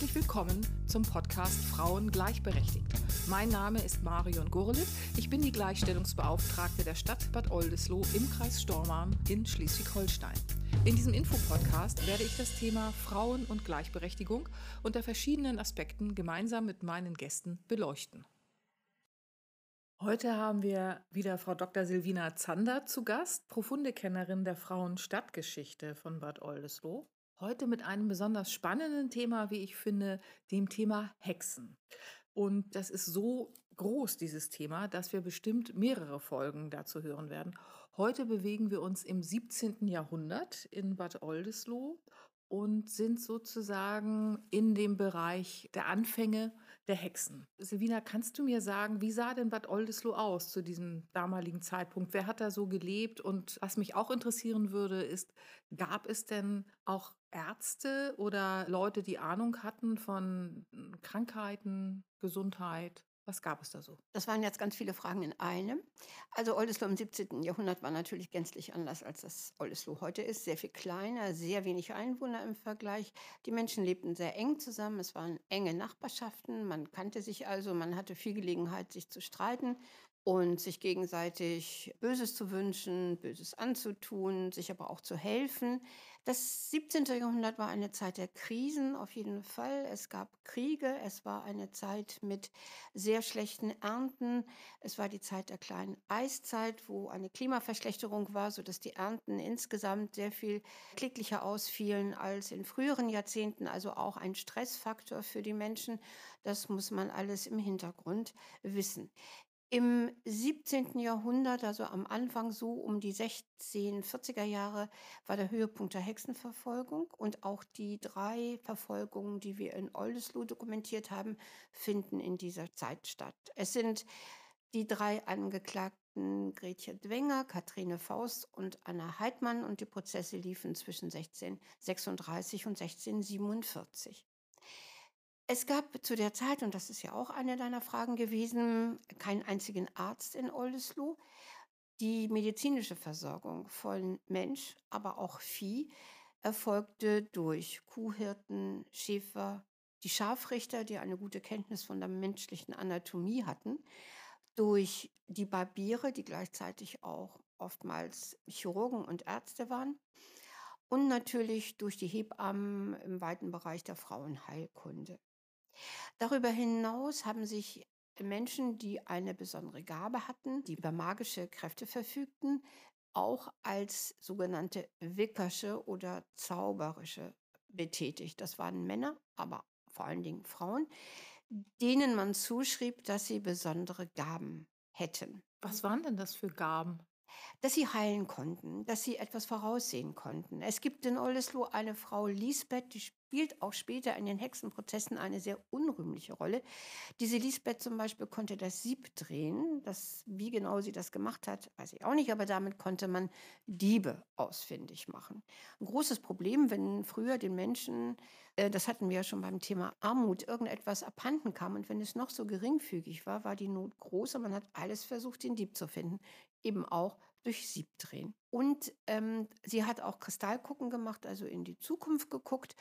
Herzlich willkommen zum Podcast Frauen gleichberechtigt. Mein Name ist Marion Gurlitt. Ich bin die Gleichstellungsbeauftragte der Stadt Bad Oldesloe im Kreis Stormarn in Schleswig-Holstein. In diesem Infopodcast werde ich das Thema Frauen und Gleichberechtigung unter verschiedenen Aspekten gemeinsam mit meinen Gästen beleuchten. Heute haben wir wieder Frau Dr. Silvina Zander zu Gast, profunde Kennerin der Frauenstadtgeschichte von Bad Oldesloe. Heute mit einem besonders spannenden Thema, wie ich finde, dem Thema Hexen. Und das ist so groß, dieses Thema, dass wir bestimmt mehrere Folgen dazu hören werden. Heute bewegen wir uns im 17. Jahrhundert in Bad Oldesloe und sind sozusagen in dem Bereich der Anfänge der Hexen. Silvina, kannst du mir sagen, wie sah denn Bad Oldesloe aus zu diesem damaligen Zeitpunkt? Wer hat da so gelebt? Und was mich auch interessieren würde, ist, gab es denn auch Ärzte oder Leute, die Ahnung hatten von Krankheiten, Gesundheit? Was gab es da so? Das waren jetzt ganz viele Fragen in einem. Also Oldesloe im 17. Jahrhundert war natürlich gänzlich anders, als das Oldesloe heute ist. Sehr viel kleiner, sehr wenig Einwohner im Vergleich. Die Menschen lebten sehr eng zusammen. Es waren enge Nachbarschaften. Man kannte sich also, man hatte viel Gelegenheit, sich zu streiten und sich gegenseitig Böses zu wünschen, Böses anzutun, sich aber auch zu helfen. Das 17. Jahrhundert war eine Zeit der Krisen auf jeden Fall. Es gab Kriege, es war eine Zeit mit sehr schlechten Ernten. Es war die Zeit der kleinen Eiszeit, wo eine Klimaverschlechterung war, sodass die Ernten insgesamt sehr viel kläglicher ausfielen als in früheren Jahrzehnten, also auch ein Stressfaktor für die Menschen. Das muss man alles im Hintergrund wissen. Im 17. Jahrhundert, also am Anfang so um die 1640er Jahre, war der Höhepunkt der Hexenverfolgung und auch die drei Verfolgungen, die wir in Oldesloe dokumentiert haben, finden in dieser Zeit statt. Es sind die drei Angeklagten Gretchen Dwenger, Kathrine Faust und Anna Heidmann und die Prozesse liefen zwischen 1636 und 1647. Es gab zu der Zeit, und das ist ja auch eine deiner Fragen gewesen, keinen einzigen Arzt in Oldesloe. Die medizinische Versorgung von Mensch, aber auch Vieh erfolgte durch Kuhhirten, Schäfer, die Scharfrichter, die eine gute Kenntnis von der menschlichen Anatomie hatten, durch die Barbiere, die gleichzeitig auch oftmals Chirurgen und Ärzte waren, und natürlich durch die Hebammen im weiten Bereich der Frauenheilkunde. Darüber hinaus haben sich Menschen, die eine besondere Gabe hatten, die über magische Kräfte verfügten, auch als sogenannte Wickersche oder Zauberische betätigt. Das waren Männer, aber vor allen Dingen Frauen, denen man zuschrieb, dass sie besondere Gaben hätten. Was waren denn das für Gaben? Dass sie heilen konnten, dass sie etwas voraussehen konnten. Es gibt in Oldesloe eine Frau Lisbeth, die spielt auch später in den Hexenprozessen eine sehr unrühmliche Rolle. Diese Lisbeth zum Beispiel konnte das Sieb drehen. Das, wie genau sie das gemacht hat, weiß ich auch nicht, aber damit konnte man Diebe ausfindig machen. Ein großes Problem, wenn früher den Menschen, äh, das hatten wir ja schon beim Thema Armut, irgendetwas abhanden kam und wenn es noch so geringfügig war, war die Not groß und man hat alles versucht, den Dieb zu finden. Eben auch durch Siebdrehen. Und ähm, sie hat auch Kristallgucken gemacht, also in die Zukunft geguckt.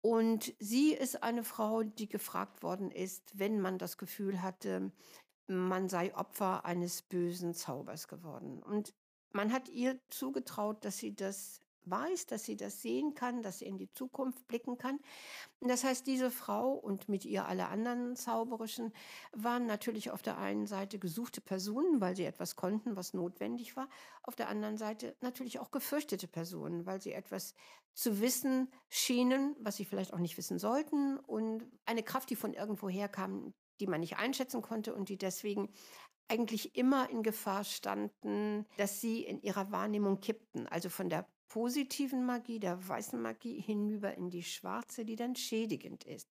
Und sie ist eine Frau, die gefragt worden ist, wenn man das Gefühl hatte, man sei Opfer eines bösen Zaubers geworden. Und man hat ihr zugetraut, dass sie das weiß, dass sie das sehen kann, dass sie in die Zukunft blicken kann. Das heißt, diese Frau und mit ihr alle anderen Zauberischen waren natürlich auf der einen Seite gesuchte Personen, weil sie etwas konnten, was notwendig war. Auf der anderen Seite natürlich auch gefürchtete Personen, weil sie etwas zu wissen schienen, was sie vielleicht auch nicht wissen sollten und eine Kraft, die von irgendwo herkam, die man nicht einschätzen konnte und die deswegen eigentlich immer in Gefahr standen, dass sie in ihrer Wahrnehmung kippten, also von der positiven Magie, der weißen Magie hinüber in die schwarze, die dann schädigend ist.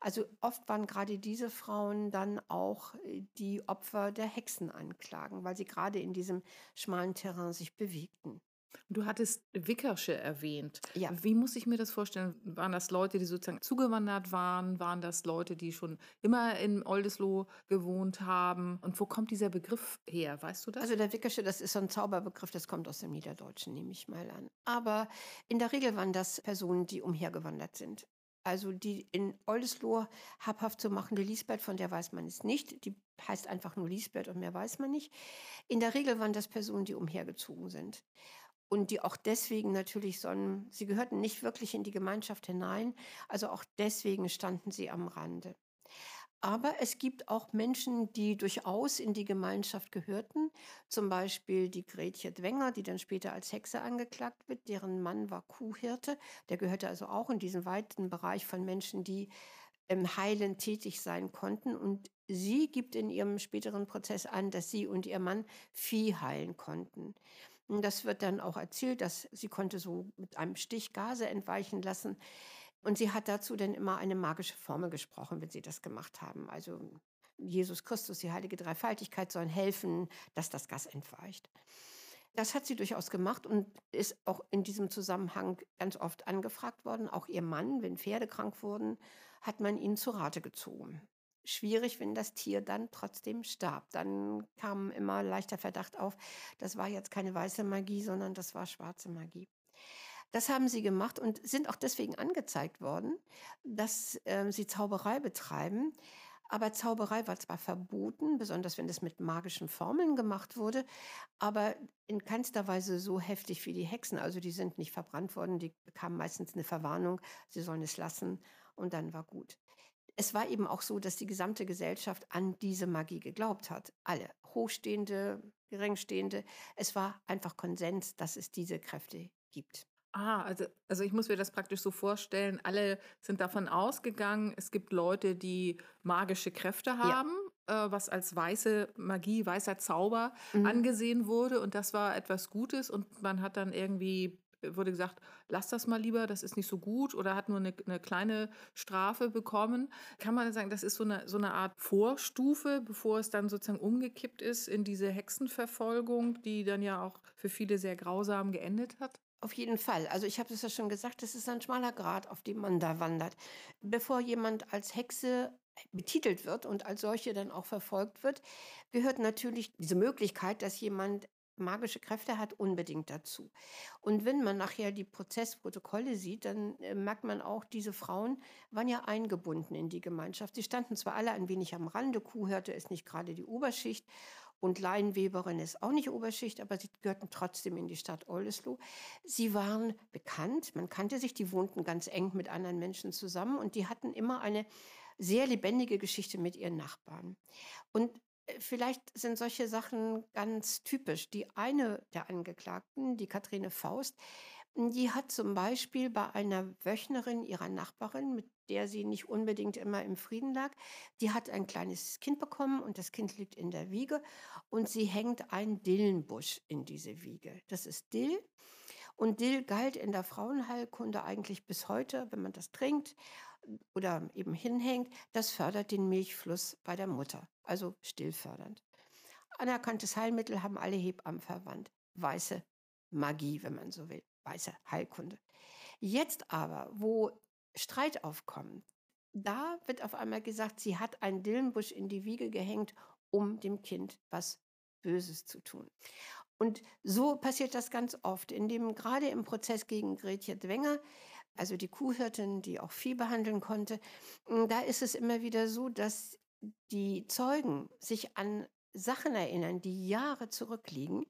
Also oft waren gerade diese Frauen dann auch äh, die Opfer der Hexenanklagen, weil sie gerade in diesem schmalen Terrain sich bewegten. Du hattest Wickersche erwähnt. Ja. Wie muss ich mir das vorstellen? Waren das Leute, die sozusagen zugewandert waren? Waren das Leute, die schon immer in Oldesloe gewohnt haben? Und wo kommt dieser Begriff her? Weißt du das? Also der Wickersche, das ist so ein Zauberbegriff, das kommt aus dem Niederdeutschen, nehme ich mal an. Aber in der Regel waren das Personen, die umhergewandert sind. Also die in Oldesloe habhaft zu machende Lisbeth, von der weiß man es nicht. Die heißt einfach nur Lisbeth und mehr weiß man nicht. In der Regel waren das Personen, die umhergezogen sind. Und die auch deswegen natürlich so ein, sie gehörten nicht wirklich in die Gemeinschaft hinein, also auch deswegen standen sie am Rande. Aber es gibt auch Menschen, die durchaus in die Gemeinschaft gehörten. Zum Beispiel die Gretje Dwenger, die dann später als Hexe angeklagt wird. Deren Mann war Kuhhirte. Der gehörte also auch in diesen weiten Bereich von Menschen, die im Heilen tätig sein konnten. Und sie gibt in ihrem späteren Prozess an, dass sie und ihr Mann Vieh heilen konnten. Und das wird dann auch erzählt, dass sie konnte so mit einem Stich Gase entweichen lassen. Und sie hat dazu dann immer eine magische Formel gesprochen, wenn sie das gemacht haben. Also Jesus Christus, die heilige Dreifaltigkeit sollen helfen, dass das Gas entweicht. Das hat sie durchaus gemacht und ist auch in diesem Zusammenhang ganz oft angefragt worden. Auch ihr Mann, wenn Pferde krank wurden, hat man ihn zu Rate gezogen. Schwierig, wenn das Tier dann trotzdem starb. Dann kam immer leichter Verdacht auf, das war jetzt keine weiße Magie, sondern das war schwarze Magie. Das haben sie gemacht und sind auch deswegen angezeigt worden, dass äh, sie Zauberei betreiben. Aber Zauberei war zwar verboten, besonders wenn das mit magischen Formeln gemacht wurde, aber in keinster Weise so heftig wie die Hexen. Also die sind nicht verbrannt worden, die bekamen meistens eine Verwarnung, sie sollen es lassen und dann war gut. Es war eben auch so, dass die gesamte Gesellschaft an diese Magie geglaubt hat. Alle, Hochstehende, Geringstehende. Es war einfach Konsens, dass es diese Kräfte gibt. Ah, also also ich muss mir das praktisch so vorstellen, alle sind davon ausgegangen, es gibt Leute, die magische Kräfte Ja. haben, äh, was als weiße Magie, weißer Zauber Mhm. angesehen wurde und das war etwas Gutes und man hat dann irgendwie wurde gesagt: „Lass das mal lieber, das ist nicht so gut“ oder hat nur eine 'ne kleine Strafe bekommen. Kann man sagen, das ist so eine so eine Art Vorstufe, bevor es dann sozusagen umgekippt ist in diese Hexenverfolgung, die dann ja auch für viele sehr grausam geendet hat? Auf jeden Fall. Also ich habe es ja schon gesagt, das ist ein schmaler Grat, auf dem man da wandert. Bevor jemand als Hexe betitelt wird und als solche dann auch verfolgt wird, gehört natürlich diese Möglichkeit, dass jemand magische Kräfte hat, unbedingt dazu. Und wenn man nachher die Prozessprotokolle sieht, dann äh, merkt man auch, diese Frauen waren ja eingebunden in die Gemeinschaft. Sie standen zwar alle ein wenig am Rande, Kuhhirte ist nicht gerade die Oberschicht und Laienweberin ist auch nicht Oberschicht, aber sie gehörten trotzdem in die Stadt Oldesloe. Sie waren bekannt, man kannte sich, die wohnten ganz eng mit anderen Menschen zusammen und die hatten immer eine sehr lebendige Geschichte mit ihren Nachbarn. Und vielleicht sind solche Sachen ganz typisch. Die eine der Angeklagten, die Kathrine Faust, die hat zum Beispiel bei einer Wöchnerin ihrer Nachbarin, mit der sie nicht unbedingt immer im Frieden lag, die hat ein kleines Kind bekommen und das Kind liegt in der Wiege und sie hängt einen Dillenbusch in diese Wiege. Das ist Dill und Dill galt in der Frauenheilkunde eigentlich bis heute, wenn man das trinkt oder eben hinhängt, das fördert den Milchfluss bei der Mutter, also stillfördernd. Anerkanntes Heilmittel haben alle Hebammen verwandt. Weiße Magie, wenn man so will. Weiße Heilkunde. Jetzt aber, wo Streit aufkommt, da wird auf einmal gesagt, sie hat einen Dillenbusch in die Wiege gehängt, um dem Kind was Böses zu tun. Und so passiert das ganz oft, indem gerade im Prozess gegen Gretje Dwenger, also die Kuhhirtin, die auch Vieh behandeln konnte, da ist es immer wieder so, dass die Zeugen sich an Sachen erinnern, die Jahre zurückliegen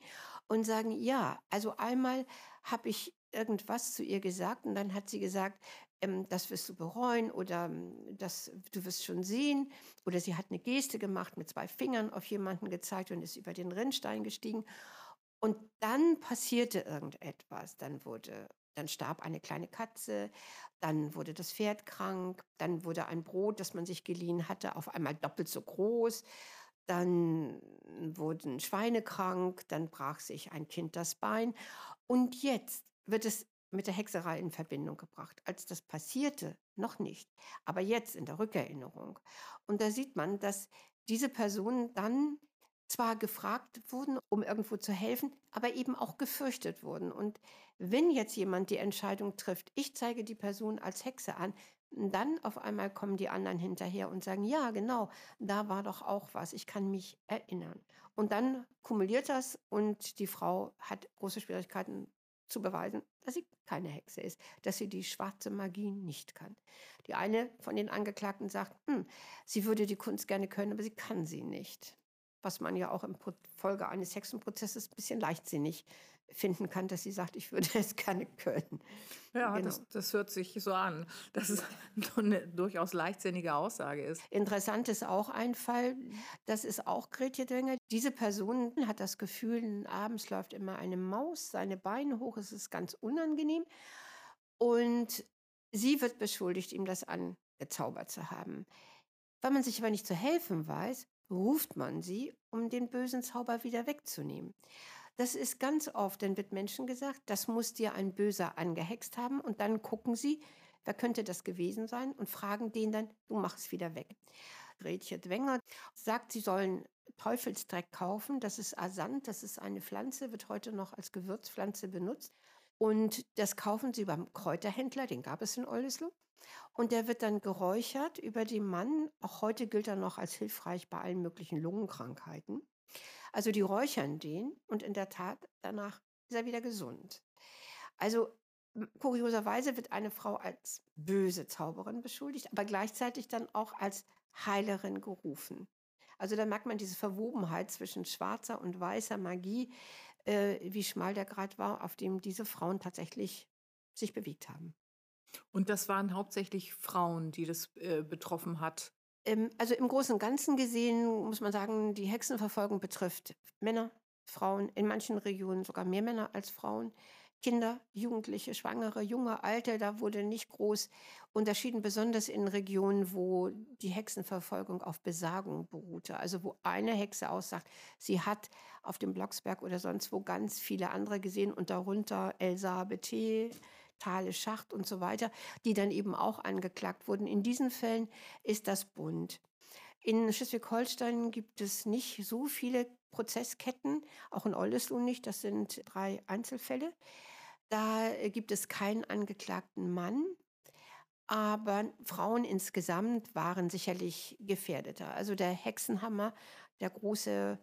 und sagen, ja, also einmal habe ich irgendwas zu ihr gesagt und dann hat sie gesagt, ähm, das wirst du bereuen oder ähm, das, du wirst schon sehen. Oder sie hat eine Geste gemacht, mit zwei Fingern auf jemanden gezeigt und ist über den Rinnstein gestiegen. Und dann passierte irgendetwas. Dann wurde, dann starb eine kleine Katze, dann wurde das Pferd krank, dann wurde ein Brot, das man sich geliehen hatte, auf einmal doppelt so groß. Dann wurden Schweine krank, dann brach sich ein Kind das Bein. Und jetzt wird es mit der Hexerei in Verbindung gebracht. Als das passierte, noch nicht, aber jetzt in der Rückerinnerung. Und da sieht man, dass diese Personen dann zwar gefragt wurden, um irgendwo zu helfen, aber eben auch gefürchtet wurden. Und wenn jetzt jemand die Entscheidung trifft, ich zeige die Person als Hexe an, dann auf einmal kommen die anderen hinterher und sagen, ja, genau, da war doch auch was, ich kann mich erinnern. Und dann kumuliert das und die Frau hat große Schwierigkeiten, zu beweisen, dass sie keine Hexe ist, dass sie die schwarze Magie nicht kann. Die eine von den Angeklagten sagt, hm, sie würde die Kunst gerne können, aber sie kann sie nicht. Was man ja auch im Folge eines Hexenprozesses ein bisschen leichtsinnig finden kann, dass sie sagt, ich würde es gerne können. Ja, genau. das, das hört sich so an, dass es eine durchaus leichtsinnige Aussage ist. Interessant ist auch ein Fall, das ist auch Gretje Dwenger. Diese Person hat das Gefühl, abends läuft immer eine Maus seine Beine hoch, es ist ganz unangenehm. Und sie wird beschuldigt, ihm das angezaubert zu haben. Weil man sich aber nicht zu helfen weiß, ruft man sie, um den bösen Zauber wieder wegzunehmen. Das ist ganz oft, dann wird Menschen gesagt, das muss dir ein Böser angehext haben und dann gucken sie, wer könnte das gewesen sein und fragen den dann, du mach es wieder weg. Gretchen Dwenger sagt, sie sollen Teufelsdreck kaufen. Das ist Asant, das ist eine Pflanze, wird heute noch als Gewürzpflanze benutzt. Und das kaufen sie beim Kräuterhändler, den gab es in Oldesloe. Und der wird dann geräuchert über den Mann. Auch heute gilt er noch als hilfreich bei allen möglichen Lungenkrankheiten. Also die räuchern den und in der Tat danach ist er wieder gesund. Also kurioserweise wird eine Frau als böse Zauberin beschuldigt, aber gleichzeitig dann auch als Heilerin gerufen. Also da merkt man diese Verwobenheit zwischen schwarzer und weißer Magie, äh, wie schmal der Grad war, auf dem diese Frauen tatsächlich sich bewegt haben. Und das waren hauptsächlich Frauen, die das äh, betroffen hat. Ähm, also im Großen und Ganzen gesehen muss man sagen, die Hexenverfolgung betrifft Männer, Frauen, in manchen Regionen sogar mehr Männer als Frauen. Kinder, Jugendliche, Schwangere, junge, alte, da wurde nicht groß unterschieden, besonders in Regionen, wo die Hexenverfolgung auf Besagung beruhte. Also wo eine Hexe aussagt, sie hat auf dem Blocksberg oder sonst wo ganz viele andere gesehen und darunter Elsa Bethe, Thale Schacht und so weiter, die dann eben auch angeklagt wurden. In diesen Fällen ist das bunt. In Schleswig-Holstein gibt es nicht so viele Prozessketten, auch in Oldesloe nicht, das sind drei Einzelfälle. Da gibt es keinen angeklagten Mann, aber Frauen insgesamt waren sicherlich gefährdeter. Also der Hexenhammer, der große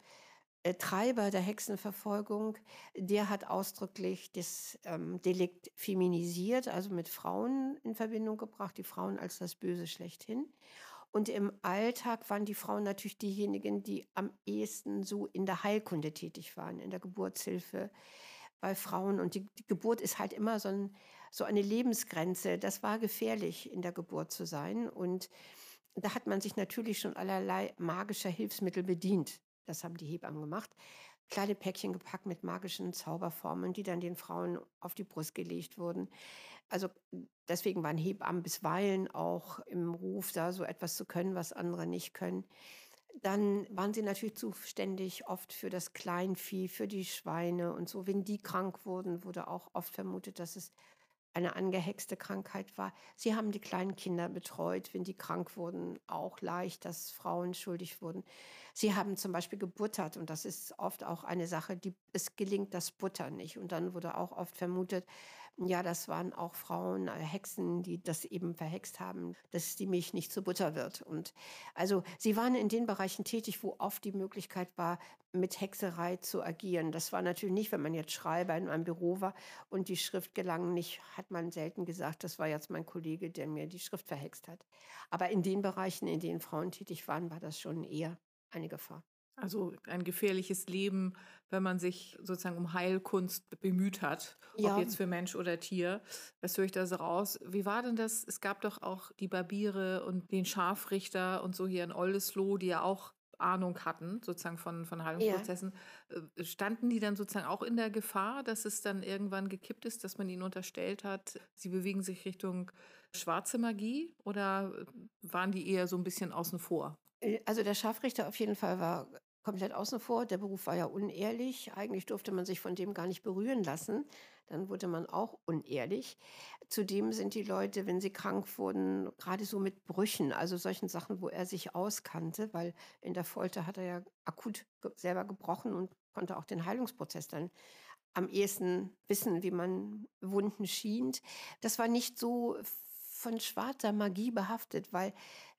äh, Treiber der Hexenverfolgung, der hat ausdrücklich das ähm, Delikt feminisiert, also mit Frauen in Verbindung gebracht, die Frauen als das Böse schlechthin. Und im Alltag waren die Frauen natürlich diejenigen, die am ehesten so in der Heilkunde tätig waren, in der Geburtshilfe bei Frauen. Und die, die Geburt ist halt immer so, ein, so eine Lebensgrenze. Das war gefährlich, in der Geburt zu sein. Und da hat man sich natürlich schon allerlei magischer Hilfsmittel bedient. Das haben die Hebammen gemacht. Kleine Päckchen gepackt mit magischen Zauberformeln, die dann den Frauen auf die Brust gelegt wurden. Also deswegen waren Hebammen bisweilen auch im Ruf, da so etwas zu können, was andere nicht können. Dann waren sie natürlich zuständig oft für das Kleinvieh, für die Schweine und so. Wenn die krank wurden, wurde auch oft vermutet, dass es eine angehexte Krankheit war. Sie haben die kleinen Kinder betreut, wenn die krank wurden, auch leicht, dass Frauen schuldig wurden. Sie haben zum Beispiel gebuttert und das ist oft auch eine Sache, die es gelingt das Buttern nicht. Und dann wurde auch oft vermutet, ja, das waren auch Frauen, äh, Hexen, die das eben verhext haben, dass die Milch nicht zu Butter wird. Und also sie waren in den Bereichen tätig, wo oft die Möglichkeit war, mit Hexerei zu agieren. Das war natürlich nicht, wenn man jetzt Schreiber in einem Büro war und die Schrift gelang nicht, hat man selten gesagt, das war jetzt mein Kollege, der mir die Schrift verhext hat. Aber in den Bereichen, in denen Frauen tätig waren, war das schon eher eine Gefahr. Also ein gefährliches Leben, wenn man sich sozusagen um Heilkunst bemüht hat, ja. ob jetzt für Mensch oder Tier. Das höre ich da so raus. Wie war denn das? Es gab doch auch die Barbiere und den Scharfrichter und so hier in Oldesloe, die ja auch Ahnung hatten, sozusagen von, von Heilungsprozessen, ja. Äh, standen die dann sozusagen auch in der Gefahr, dass es dann irgendwann gekippt ist, dass man ihnen unterstellt hat, sie bewegen sich Richtung schwarze Magie oder waren die eher so ein bisschen außen vor? Äh, also der Scharfrichter auf jeden Fall war komplett außen vor. Der Beruf war ja unehrlich. Eigentlich durfte man sich von dem gar nicht berühren lassen. Dann wurde man auch unehrlich. Zudem sind die Leute, wenn sie krank wurden, gerade so mit Brüchen, also solchen Sachen, wo er sich auskannte, weil in der Folter hat er ja akut selber gebrochen und konnte auch den Heilungsprozess dann am ehesten wissen, wie man Wunden schient. Das war nicht so von schwarzer Magie behaftet, weil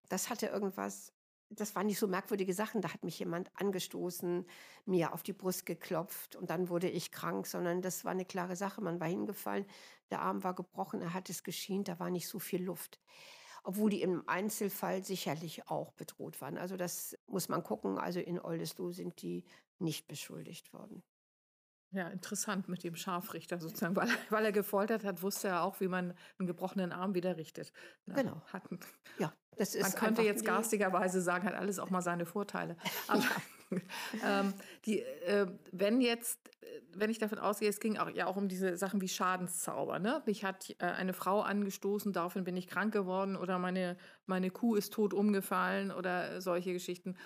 das hatte irgendwas das waren nicht so merkwürdige Sachen. Da hat mich jemand angestoßen, mir auf die Brust geklopft und dann wurde ich krank, sondern das war eine klare Sache. Man war hingefallen, der Arm war gebrochen, er hat es geschient, da war nicht so viel Luft. Obwohl die im Einzelfall sicherlich auch bedroht waren. Also das muss man gucken. Also in Oldesloe sind die nicht beschuldigt worden. Ja, interessant mit dem Scharfrichter sozusagen, weil, weil er gefoltert hat, wusste er auch, wie man einen gebrochenen Arm wieder richtet. Genau. Hatten. Ja, man könnte jetzt garstigerweise sagen, hat alles auch mal seine Vorteile. Aber ja. ähm, die, äh, wenn jetzt, äh, wenn ich davon ausgehe, es ging auch, ja auch um diese Sachen wie Schadenszauber. Ne? Mich hat äh, eine Frau angestoßen, daraufhin bin ich krank geworden oder meine, meine Kuh ist tot umgefallen oder solche Geschichten.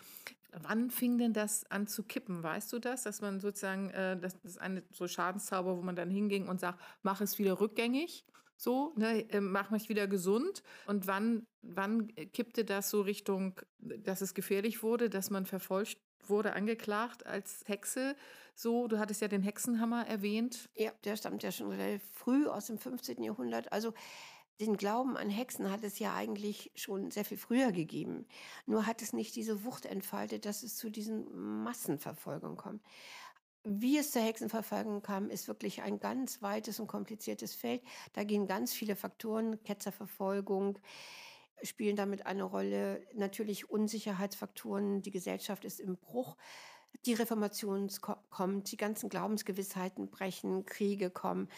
Wann fing denn das an zu kippen? Weißt du das? Dass man sozusagen, äh, das, das ist eine so Schadenszauber, wo man dann hinging und sagt, mach es wieder rückgängig, so, ne, äh, mach mich wieder gesund. Und wann, wann kippte das so Richtung, dass es gefährlich wurde, dass man verfolgt wurde, angeklagt als Hexe? So, du hattest ja den Hexenhammer erwähnt. Ja, der stammt ja schon relativ früh aus dem 15. Jahrhundert. Also den Glauben an Hexen hat es ja eigentlich schon sehr viel früher gegeben. Nur hat es nicht diese Wucht entfaltet, dass es zu diesen Massenverfolgungen kommt. Wie es zur Hexenverfolgung kam, ist wirklich ein ganz weites und kompliziertes Feld. Da gehen ganz viele Faktoren, Ketzerverfolgung, spielen damit eine Rolle. Natürlich Unsicherheitsfaktoren, die Gesellschaft ist im Bruch. Die Reformation kommt, die ganzen Glaubensgewissheiten brechen, Kriege kommen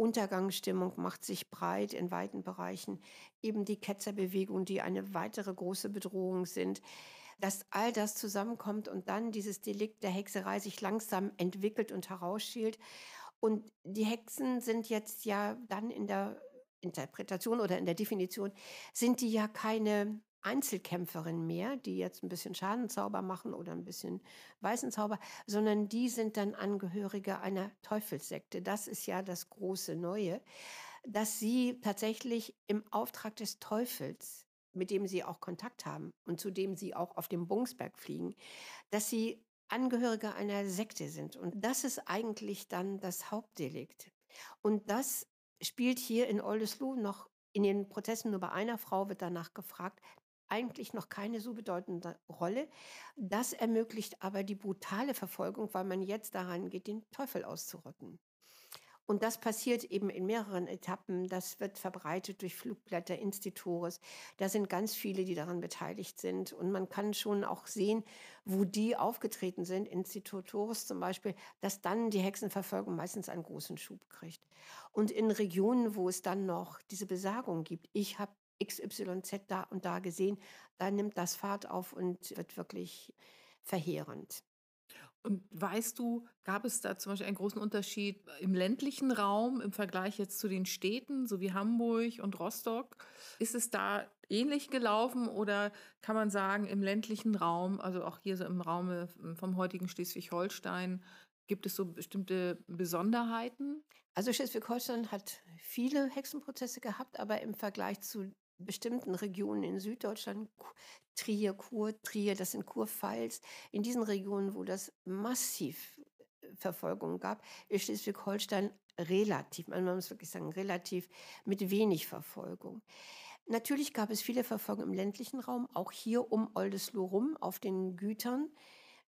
Untergangsstimmung macht sich breit in weiten Bereichen. Eben die Ketzerbewegung, die eine weitere große Bedrohung sind. Dass all das zusammenkommt und dann dieses Delikt der Hexerei sich langsam entwickelt und herausschält. Und die Hexen sind jetzt ja dann in der Interpretation oder in der Definition, sind die ja keine Einzelkämpferin mehr, die jetzt ein bisschen Schadenzauber machen oder ein bisschen weißen Zauber, sondern die sind dann Angehörige einer Teufelssekte. Das ist ja das große Neue, dass sie tatsächlich im Auftrag des Teufels, mit dem sie auch Kontakt haben und zu dem sie auch auf dem Bungsberg fliegen, dass sie Angehörige einer Sekte sind. Und das ist eigentlich dann das Hauptdelikt. Und das spielt hier in Oldesloe noch in den Prozessen nur bei einer Frau wird danach gefragt, eigentlich noch keine so bedeutende Rolle. Das ermöglicht aber die brutale Verfolgung, weil man jetzt daran geht, den Teufel auszurotten. Und das passiert eben in mehreren Etappen. Das wird verbreitet durch Flugblätter, Institutores. Da sind ganz viele, die daran beteiligt sind. Und man kann schon auch sehen, wo die aufgetreten sind, Institutores zum Beispiel, dass dann die Hexenverfolgung meistens einen großen Schub kriegt. Und in Regionen, wo es dann noch diese Besagung gibt. Ich habe XYZ da und da gesehen, da nimmt das Fahrt auf und wird wirklich verheerend. Und weißt du, gab es da zum Beispiel einen großen Unterschied im ländlichen Raum im Vergleich jetzt zu den Städten, so wie Hamburg und Rostock? Ist es da ähnlich gelaufen oder kann man sagen, im ländlichen Raum, also auch hier so im Raum vom heutigen Schleswig-Holstein, gibt es so bestimmte Besonderheiten? Also Schleswig-Holstein hat viele Hexenprozesse gehabt, aber im Vergleich zu bestimmten Regionen in Süddeutschland, Trier, Kur, Trier, das sind Kurpfalz, in diesen Regionen, wo das massiv äh, Verfolgung gab, ist Schleswig-Holstein relativ, man muss wirklich sagen, relativ mit wenig Verfolgung. Natürlich gab es viele Verfolgungen im ländlichen Raum, auch hier um Oldesloe rum auf den Gütern.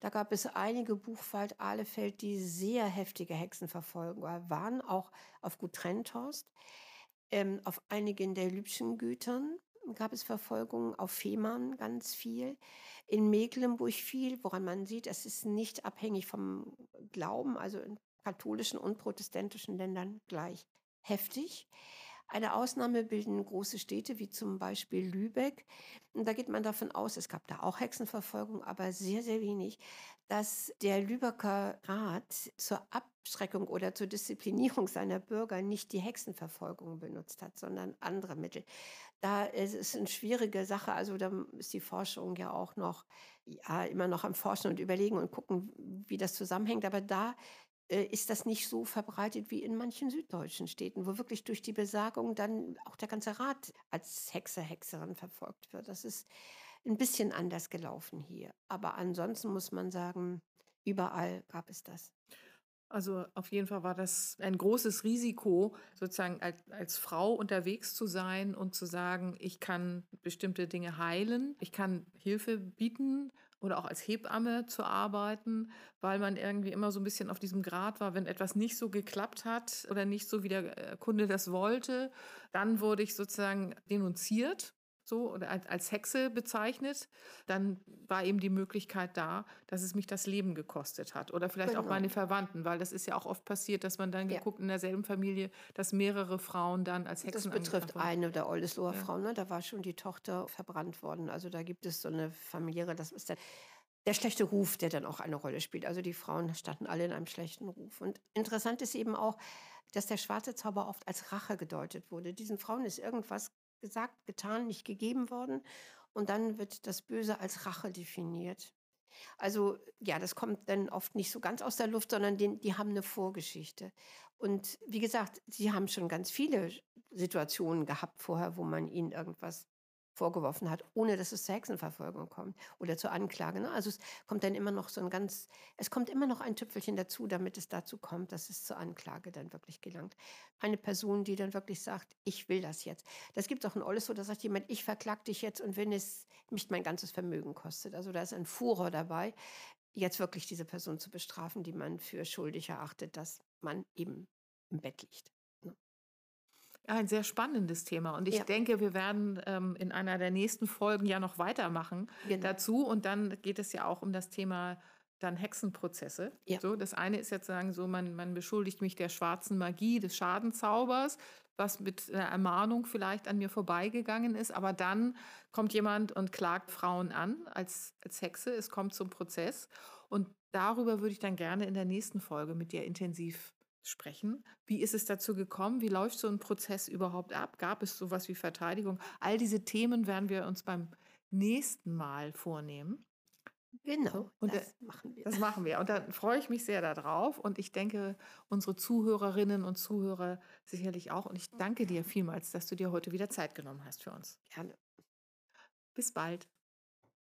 Da gab es einige Buchwald, Ahlefeld, die sehr heftige Hexenverfolgung waren, auch auf Gut Trenthorst. Ähm, auf einigen der Lübschen Gütern gab es Verfolgungen, auf Fehmarn ganz viel, in Mecklenburg viel, woran man sieht, es ist nicht abhängig vom Glauben, also in katholischen und protestantischen Ländern gleich heftig. Eine Ausnahme bilden große Städte wie zum Beispiel Lübeck. Und da geht man davon aus, es gab da auch Hexenverfolgung, aber sehr, sehr wenig, dass der Lübecker Rat zur Abschreckung oder zur Disziplinierung seiner Bürger nicht die Hexenverfolgung benutzt hat, sondern andere Mittel. Da ist es eine schwierige Sache. Also da ist die Forschung ja auch noch ja, immer noch am Forschen und Überlegen und gucken, wie das zusammenhängt. Aber da äh, ist das nicht so verbreitet wie in manchen süddeutschen Städten, wo wirklich durch die Besagung dann auch der ganze Rat als Hexer, Hexerin verfolgt wird. Das ist ein bisschen anders gelaufen hier. Aber ansonsten muss man sagen, überall gab es das. Also auf jeden Fall war das ein großes Risiko, sozusagen als, als Frau unterwegs zu sein und zu sagen, ich kann bestimmte Dinge heilen, ich kann Hilfe bieten oder auch als Hebamme zu arbeiten, weil man irgendwie immer so ein bisschen auf diesem Grad war, wenn etwas nicht so geklappt hat oder nicht so, wie der äh, Kunde das wollte, dann wurde ich sozusagen denunziert so oder als, als Hexe bezeichnet, dann war eben die Möglichkeit da, dass es mich das Leben gekostet hat. Oder vielleicht genau. auch meine Verwandten, weil das ist ja auch oft passiert, dass man dann ja. geguckt in derselben Familie, dass mehrere Frauen dann als Hexen Das betrifft eine der Oldesloher ja. Frauen, ne? da war schon die Tochter verbrannt worden. Also da gibt es so eine familiäre, das ist der, der schlechte Ruf, der dann auch eine Rolle spielt. Also die Frauen standen alle in einem schlechten Ruf. Und interessant ist eben auch, dass der schwarze Zauber oft als Rache gedeutet wurde. Diesen Frauen ist irgendwas gesagt, getan, nicht gegeben worden. Und dann wird das Böse als Rache definiert. Also ja, das kommt dann oft nicht so ganz aus der Luft, sondern die, die haben eine Vorgeschichte. Und wie gesagt, sie haben schon ganz viele Situationen gehabt vorher, wo man ihnen irgendwas vorgeworfen hat, ohne dass es zur Hexenverfolgung kommt oder zur Anklage. Ne? Also es kommt dann immer noch so ein ganz, es kommt immer noch ein Tüpfelchen dazu, damit es dazu kommt, dass es zur Anklage dann wirklich gelangt. Eine Person, die dann wirklich sagt, ich will das jetzt. Das gibt auch ein Olles, so da sagt jemand, ich verklag dich jetzt und wenn es mich mein ganzes Vermögen kostet. Also da ist ein Furor dabei, jetzt wirklich diese Person zu bestrafen, die man für schuldig erachtet, dass man eben im Bett liegt. Ein sehr spannendes Thema. Und ich ja. denke, wir werden ähm, in einer der nächsten Folgen ja noch weitermachen genau. dazu. Und dann geht es ja auch um das Thema dann Hexenprozesse. Ja. So, das eine ist jetzt sagen, so, man, man beschuldigt mich der schwarzen Magie, des Schadenzaubers, was mit einer Ermahnung vielleicht an mir vorbeigegangen ist. Aber dann kommt jemand und klagt Frauen an als, als Hexe. Es kommt zum Prozess. Und darüber würde ich dann gerne in der nächsten Folge mit dir intensiv sprechen. Wie ist es dazu gekommen? Wie läuft so ein Prozess überhaupt ab? Gab es sowas wie Verteidigung? All diese Themen werden wir uns beim nächsten Mal vornehmen. Genau, und das machen wir. Das machen wir. Und da freue ich mich sehr darauf. Und ich denke, unsere Zuhörerinnen und Zuhörer sicherlich auch. Und ich danke dir vielmals, dass du dir heute wieder Zeit genommen hast für uns. Gerne. Bis bald.